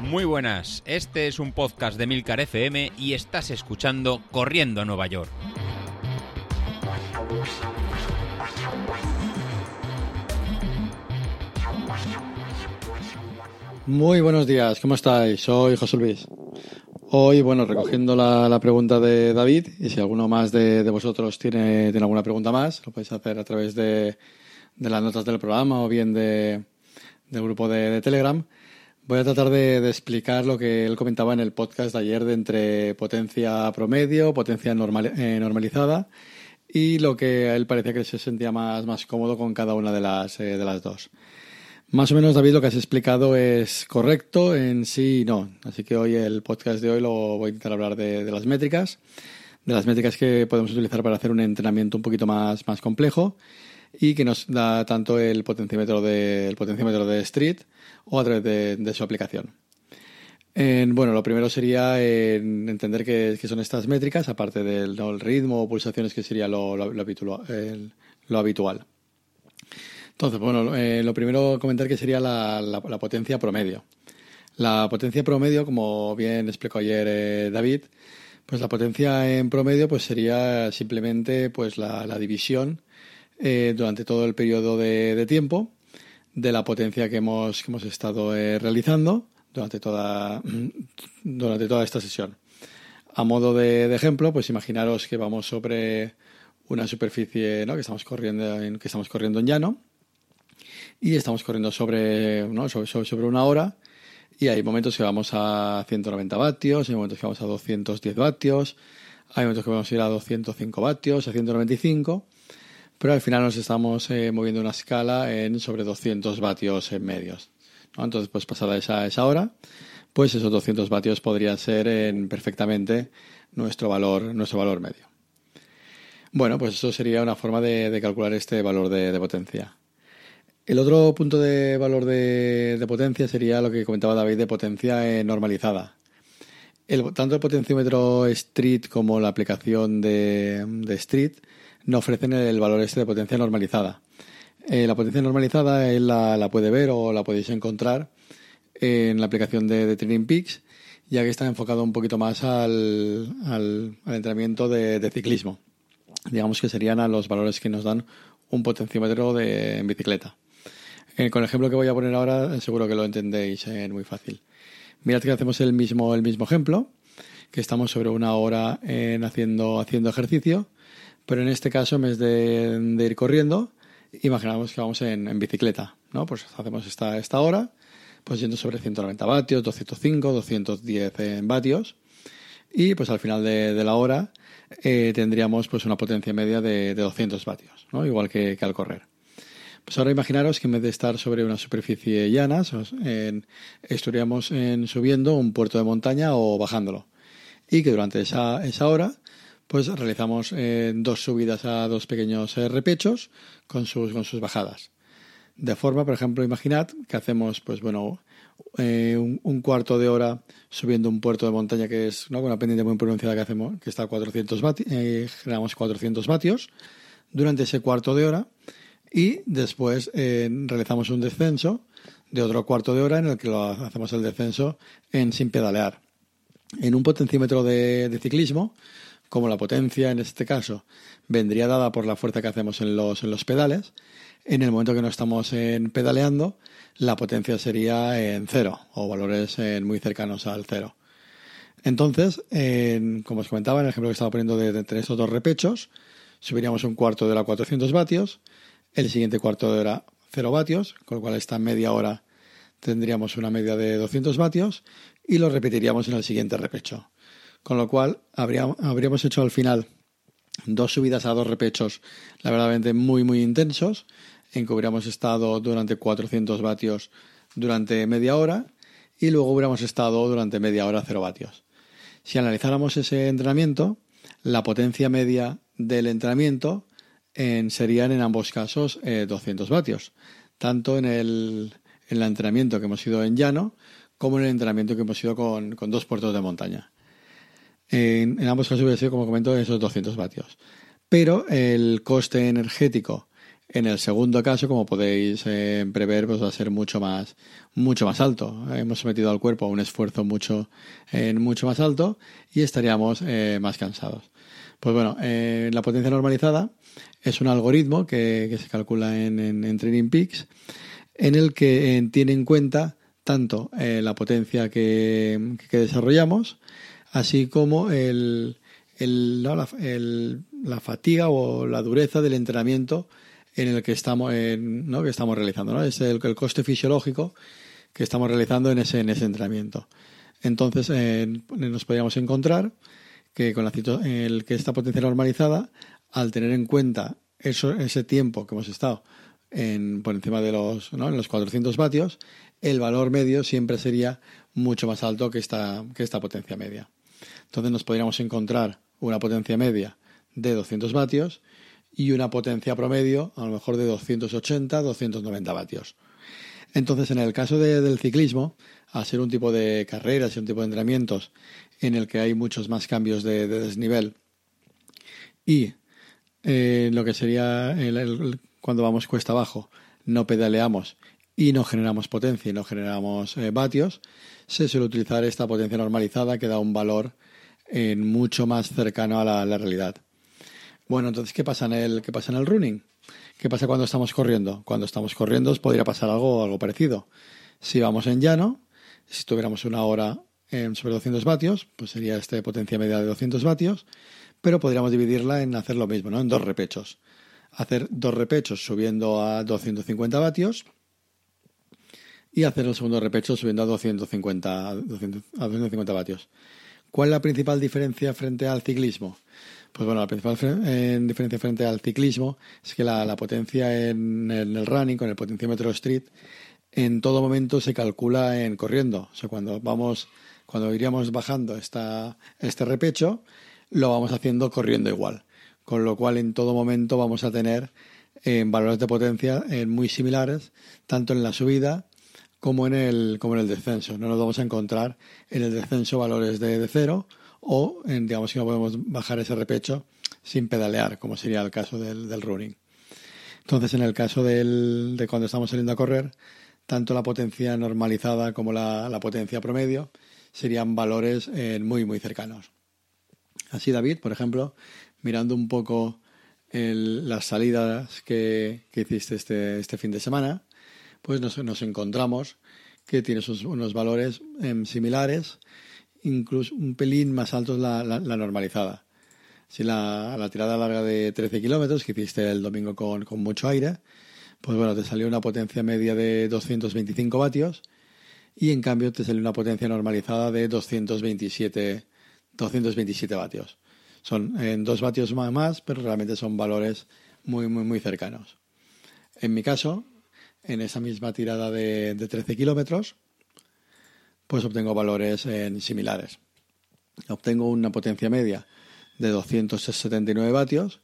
Muy buenas, este es un podcast de Milcar FM y estás escuchando Corriendo a Nueva York. Muy buenos días, ¿cómo estáis? Soy José Luis. Hoy, bueno, recogiendo la, pregunta de David, y si alguno más de, vosotros tiene, tiene, alguna pregunta más, lo podéis hacer a través de, las notas del programa o bien de, del grupo de, Telegram. Voy a tratar de, explicar lo que él comentaba en el podcast de ayer de entre potencia promedio, potencia normal, eh, normalizada y lo que a él parecía que se sentía más, más cómodo con cada una de las, eh, de las dos. Más o menos, David, lo que has explicado es correcto en sí y no. Así que hoy el podcast de hoy lo voy a intentar hablar de, las métricas, de las métricas que podemos utilizar para hacer un entrenamiento un poquito más, más complejo y que nos da tanto el potenciómetro de, el potenciómetro de Street o a través de, su aplicación. bueno, lo primero sería entender qué, son estas métricas, aparte del ritmo o pulsaciones, que sería lo, habitual, lo. Entonces, bueno, eh, lo primero comentar que sería la, potencia promedio. La potencia promedio, como bien explicó ayer eh, David, pues la potencia en promedio pues sería simplemente pues la, división eh, durante todo el periodo de, tiempo de la potencia que hemos, que hemos estado realizando durante toda, durante toda esta sesión. A modo de, ejemplo, pues imaginaros que vamos sobre una superficie ¿no? que estamos corriendo en, que estamos corriendo en llano y estamos corriendo sobre, ¿no? sobre, sobre, una hora y hay momentos que vamos a 190 vatios, hay momentos que vamos a 210 vatios, hay momentos que vamos a ir a 205 vatios, a 195, pero al final nos estamos eh, moviendo una escala en sobre 200 vatios en medios. Entonces, pues pasada esa, esa hora, pues esos 200 vatios podrían ser en perfectamente nuestro valor, nuestro valor medio. Bueno, pues eso sería una forma de, calcular este valor de potencia. El otro punto de valor de, potencia sería lo que comentaba David de potencia normalizada. El, tanto el potenciómetro Street como la aplicación de, Street no ofrecen el valor este de potencia normalizada. Eh, la potencia normalizada él la, puede ver o la podéis encontrar en la aplicación de, Training Peaks, ya que está enfocado un poquito más al, entrenamiento de, de, ciclismo. Digamos que serían a los valores que nos dan un potenciómetro de, en bicicleta. Eh, con el ejemplo que voy a poner ahora, seguro que lo entendéis eh, muy fácil. Mirad que hacemos el mismo, el mismo ejemplo, que estamos sobre una hora en haciendo, haciendo ejercicio, pero en este caso, en vez de, ir corriendo, imaginamos que vamos en, bicicleta, ¿no? Pues hacemos esta, hora, pues yendo sobre 190 vatios, 205, 210 vatios, y pues al final de, la hora eh, tendríamos pues una potencia media de, 200 vatios, ¿no? Igual que al correr. Pues ahora imaginaros que en vez de estar sobre una superficie llana, estaríamos subiendo un puerto de montaña o bajándolo. Y que durante esa, esa hora, pues realizamos eh, dos subidas a dos pequeños eh, repechos con sus, con sus bajadas. De forma, por ejemplo, imaginad que hacemos, pues bueno, eh, un, cuarto de hora subiendo un puerto de montaña que es ¿no? una pendiente muy pronunciada que hacemos, que está a 400 vatios, generamos 400 vatios. Durante ese cuarto de hora y después realizamos un descenso de otro cuarto de hora en el que lo hacemos el descenso en sin pedalear. En un potenciómetro de, ciclismo, como la potencia en este caso vendría dada por la fuerza que hacemos en los, en los pedales, en el momento que no estamos en pedaleando, la potencia sería en cero o valores muy cercanos al cero. Entonces, como os comentaba, en el ejemplo que estaba poniendo de, de, estos dos repechos, subiríamos un cuarto de hora a 400 vatios el siguiente cuarto de hora 0 vatios, con lo cual esta media hora tendríamos una media de 200 vatios y lo repetiríamos en el siguiente repecho. Con lo cual habríamos, hecho al final dos subidas a dos repechos, la verdad muy muy intensos, en que hubiéramos estado durante 400 vatios durante media hora y luego hubiéramos estado durante media hora 0 vatios. Si analizáramos ese entrenamiento, la potencia media del entrenamiento serían en ambos casos 200 eh, vatios, tanto en el, en el, entrenamiento que hemos ido en llano como en el entrenamiento que hemos ido con dos puertos de montaña. En, ambos casos hubiera sido, como comento, esos 200 vatios. Pero el coste energético En el segundo caso, como podéis eh, prever, pues va a ser mucho más, mucho más alto. Hemos sometido al cuerpo a un esfuerzo mucho, eh, mucho más alto y estaríamos eh, más cansados. Pues bueno, la potencia normalizada es un algoritmo que, se calcula en, en, Training Peaks en el que tiene en cuenta tanto la potencia que, desarrollamos, así como el, el, la fatiga o la dureza del entrenamiento en el que estamos, ¿no? que estamos realizando. ¿no? Es el, coste fisiológico que estamos realizando en ese, en ese entrenamiento. Entonces, nos podríamos encontrar que con la, el, que esta potencia normalizada, al tener en cuenta eso, ese tiempo que hemos estado en, por encima de los, ¿no? en los 400 vatios, el valor medio siempre sería mucho más alto que esta, que esta potencia media. Entonces nos podríamos encontrar una potencia media de 200 vatios y una potencia promedio a lo mejor de 280, 290 vatios. Entonces, en el caso del ciclismo, al ser un tipo de carreras y un tipo de entrenamientos en el que hay muchos más cambios de, desnivel y eh, lo que sería cuando vamos cuesta abajo, no pedaleamos y no generamos potencia y no generamos eh, vatios, se suele utilizar esta potencia normalizada que da un valor mucho más cercano a la realidad. Bueno, entonces, ¿qué pasa en el, qué pasa en el running? ¿Qué pasa cuando estamos corriendo? Cuando estamos corriendo podría pasar algo, algo parecido. Si vamos en llano, si tuviéramos una hora sobre 200 vatios, pues sería esta potencia media de 200 vatios, pero podríamos dividirla en hacer lo mismo, ¿no? En dos repechos. Hacer dos repechos subiendo a 250 vatios y hacer el segundo repecho subiendo a 250, a 250 vatios. ¿Cuál es la principal diferencia frente al ciclismo? Pues bueno, la principal diferencia frente al ciclismo es que la, potencia en el, running, con el potenciómetro street, en todo momento se calcula en corriendo. O sea, cuando vamos, cuando iríamos bajando esta, este repecho, lo vamos haciendo corriendo igual. Con lo cual, en todo momento vamos a tener eh, valores de potencia eh, muy similares, tanto en la subida como en el, como en el descenso. No nos vamos a encontrar en el descenso valores de, de cero o digamos que no podemos bajar ese repecho sin pedalear, como sería el caso del, running. Entonces, en el caso de cuando estamos saliendo a correr, tanto la potencia normalizada como la, potencia promedio serían valores eh, muy, muy cercanos. Así, David, por ejemplo, mirando un poco las salidas que, hiciste este, este, fin de semana, pues nos, encontramos que tienes unos valores em, similares incluso un pelín más alto es la, la, normalizada. Si la, tirada larga de 13 kilómetros que hiciste el domingo con, mucho aire, pues bueno, te salió una potencia media de 225 vatios y en cambio te salió una potencia normalizada de 227, 227 vatios. Son en dos vatios más, más, pero realmente son valores muy, muy, muy cercanos. En mi caso, en esa misma tirada de, de 13 kilómetros, pues obtengo valores en similares. Obtengo una potencia media de 279 vatios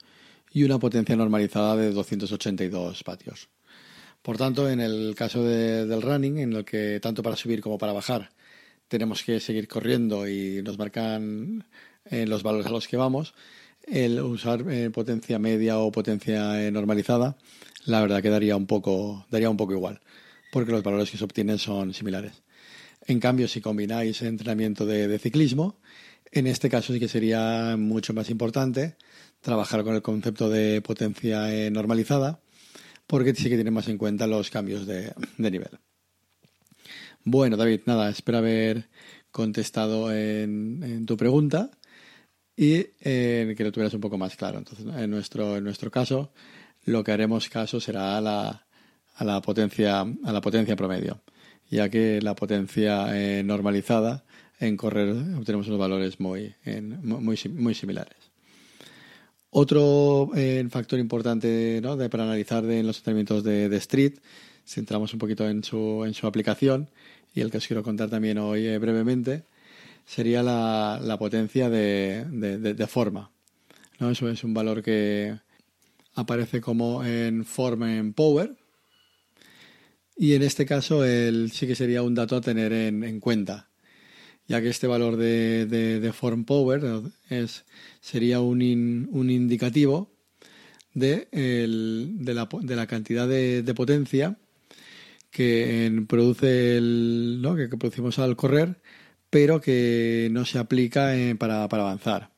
y una potencia normalizada de 282 vatios. Por tanto, en el caso del running, en el que tanto para subir como para bajar tenemos que seguir corriendo y nos marcan eh, los valores a los que vamos, el usar eh, potencia media o potencia eh, normalizada, la verdad que daría un poco, daría un poco igual, porque los valores que se obtienen son similares. En cambio, si combináis entrenamiento de, ciclismo, en este caso sí que sería mucho más importante trabajar con el concepto de potencia eh, normalizada, porque sí que tiene más en cuenta los cambios de, nivel. Bueno, David, nada, espero haber contestado en, tu pregunta y que lo tuvieras un poco más claro. Entonces, en nuestro, en nuestro caso, lo que haremos caso será a la, a la potencia, a la potencia promedio ya que la potencia eh, normalizada en correr obtenemos unos valores muy, muy, muy similares. Otro eh, factor importante ¿no? de, para analizar de, en los entrenamientos de, Street, centramos un poquito en su, en su aplicación y el que os quiero contar también hoy eh, brevemente, sería la, la potencia de, de, forma. ¿no? Eso es un valor que aparece como en form en power, y en este caso el, sí que sería un dato a tener en, cuenta, ya que este valor de, de, form power es, sería un, un indicativo de, de, la, de, la, cantidad de, potencia que produce el, ¿no? que, producimos al correr, pero que no se aplica eh, para, para, avanzar.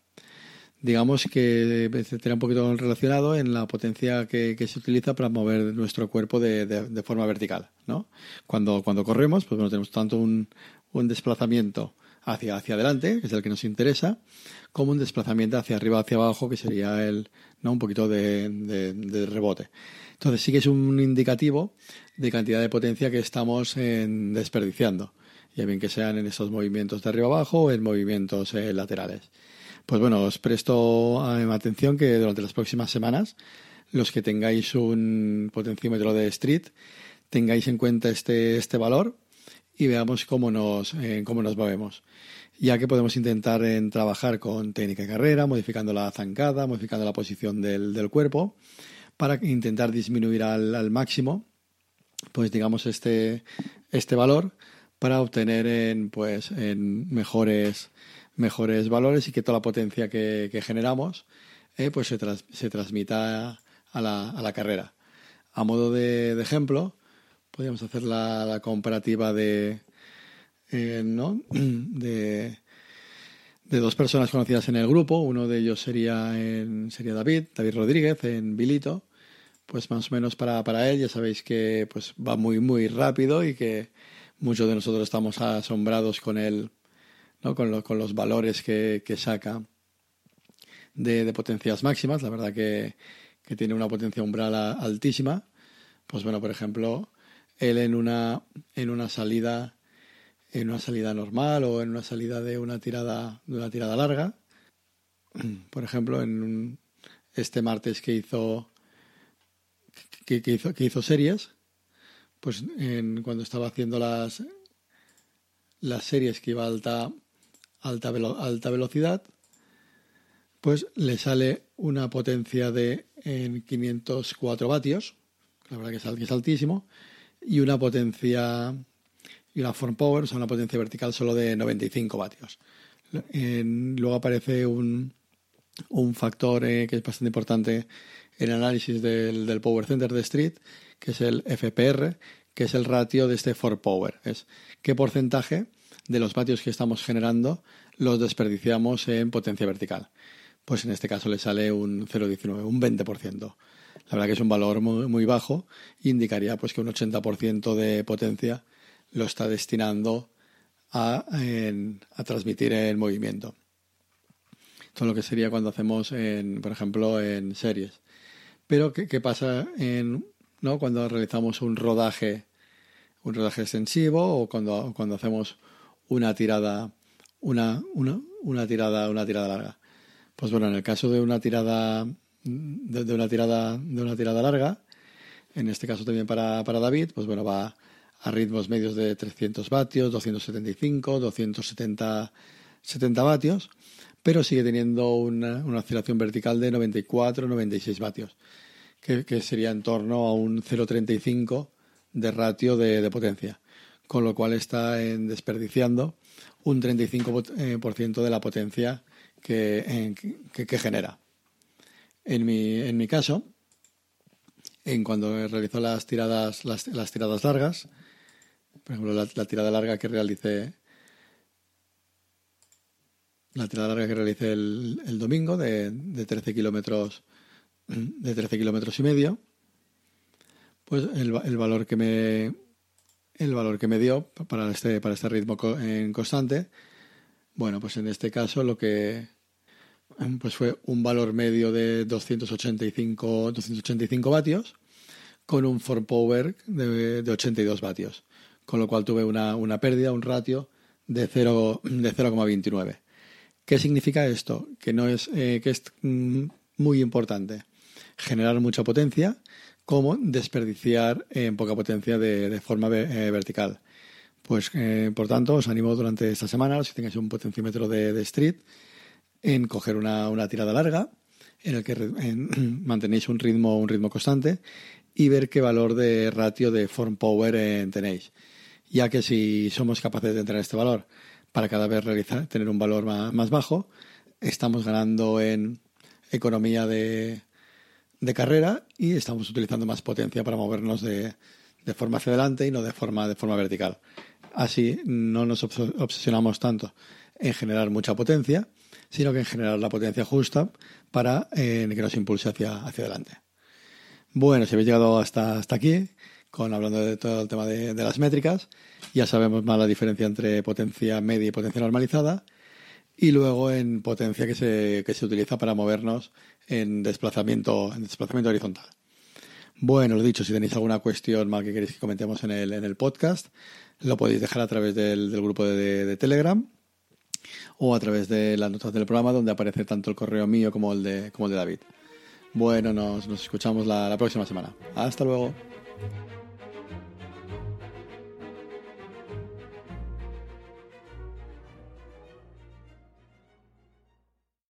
Digamos que estaría un poquito relacionado en la potencia que, se utiliza para mover nuestro cuerpo de, de, forma vertical. ¿no? Cuando, cuando corremos, pues bueno, tenemos tanto un, un desplazamiento hacia, hacia adelante, que es el que nos interesa, como un desplazamiento hacia arriba, hacia abajo, que sería el, ¿no? un poquito de, de, rebote. Entonces sí que es un indicativo de cantidad de potencia que estamos desperdiciando, ya bien que sean en esos movimientos de arriba abajo o en movimientos eh, laterales. Pues bueno, os presto eh, atención que durante las próximas semanas, los que tengáis un potenciómetro de street, tengáis en cuenta este, este valor y veamos cómo nos, eh, cómo nos movemos. Ya que podemos intentar en trabajar con técnica de carrera, modificando la zancada, modificando la posición del, del cuerpo, para intentar disminuir al, al, máximo, pues digamos, este, este valor para obtener en, pues, en mejores, mejores valores y que toda la potencia que, que generamos eh, pues se, se transmita a la, a la carrera. A modo de, de ejemplo, podríamos hacer la, comparativa de, eh, ¿no? de, de, dos personas conocidas en el grupo. Uno de ellos sería, en, sería David, David Rodríguez, en Vilito. Pues más o menos para, para él, ya sabéis que pues va muy, muy rápido y que muchos de nosotros estamos asombrados con él, ¿no? con, con los valores que, que saca de, potencias máximas. La verdad que, que tiene una potencia umbral altísima. Pues bueno, por ejemplo, él en una, en una salida en una salida normal o en una salida de una tirada de una tirada larga por ejemplo en este martes que hizo que, hizo que hizo series pues en, cuando estaba haciendo las las series que iba alta alta, velocidad pues le sale una potencia de en 504 vatios la verdad que es altísimo y una potencia y una form power, o sea, una potencia vertical solo de 95 vatios. luego aparece un, un factor eh, que es bastante importante en el análisis del, del, Power Center de Street, que es el FPR, que es el ratio de este for power. Es qué porcentaje de los vatios que estamos generando los desperdiciamos en potencia vertical. Pues en este caso le sale un 0,19, un 20%. La verdad que es un valor muy, muy bajo, indicaría pues que un 80% de potencia lo está destinando a, a transmitir el movimiento. Todo lo que sería cuando hacemos, en, por ejemplo, en series. Pero, ¿qué, qué pasa en, ¿no? cuando realizamos un rodaje, un rodaje extensivo o cuando, cuando hacemos una tirada, una, una, una, tirada, una tirada larga? Pues bueno, en el caso de una tirada de, una tirada de una tirada larga en este caso también para, para David pues bueno va a ritmos medios de 300 vatios 275 270 70 vatios pero sigue teniendo una, una oscilación vertical de 94 96 vatios que, sería en torno a un 0,35 de ratio de, potencia con lo cual está en desperdiciando un 35% eh, de la potencia que, que, genera. En mi, en mi caso, en cuando realizó las tiradas, las, las tiradas largas, por ejemplo, la, tirada larga que realicé la tirada larga que realicé el, el domingo de, de 13 kilómetros de 13 kilómetros y medio pues el, el, valor que me el valor que me dio para este para este ritmo en constante bueno pues en este caso lo que pues fue un valor medio de 285, 285 vatios con un for power de, de 82 vatios, con lo cual tuve una, una pérdida, un ratio de 0,29. De 0,29. ¿Qué significa esto? Que, no es, eh, que es mm, muy importante generar mucha potencia como desperdiciar en poca potencia de, forma eh, vertical. Pues, eh, por tanto, os animo durante esta semana, si tengáis un potenciómetro de, street, en coger una, tirada larga, en el que mantenéis un ritmo, un ritmo constante y ver qué valor de ratio de form power eh, tenéis. Ya que si somos capaces de entrar este valor para cada vez realizar, tener un valor más bajo, estamos ganando en economía de, de carrera y estamos utilizando más potencia para movernos de, de forma hacia adelante y no de forma, de forma vertical. Así no nos obsesionamos tanto en generar mucha potencia, sino que en generar la potencia justa para eh, que nos impulse hacia, hacia adelante. Bueno, si habéis llegado hasta, hasta aquí, con hablando de todo el tema de, las métricas, ya sabemos más la diferencia entre potencia media y potencia normalizada, y luego en potencia que se, que se utiliza para movernos en desplazamiento, en desplazamiento horizontal. Bueno, lo dicho, si tenéis alguna cuestión más que queréis que comentemos en el, en el podcast, lo podéis dejar a través del, grupo de, Telegram o a través de las notas del programa donde aparece tanto el correo mío como el de, como el de David. Bueno, nos, nos escuchamos la, la próxima semana. Hasta luego.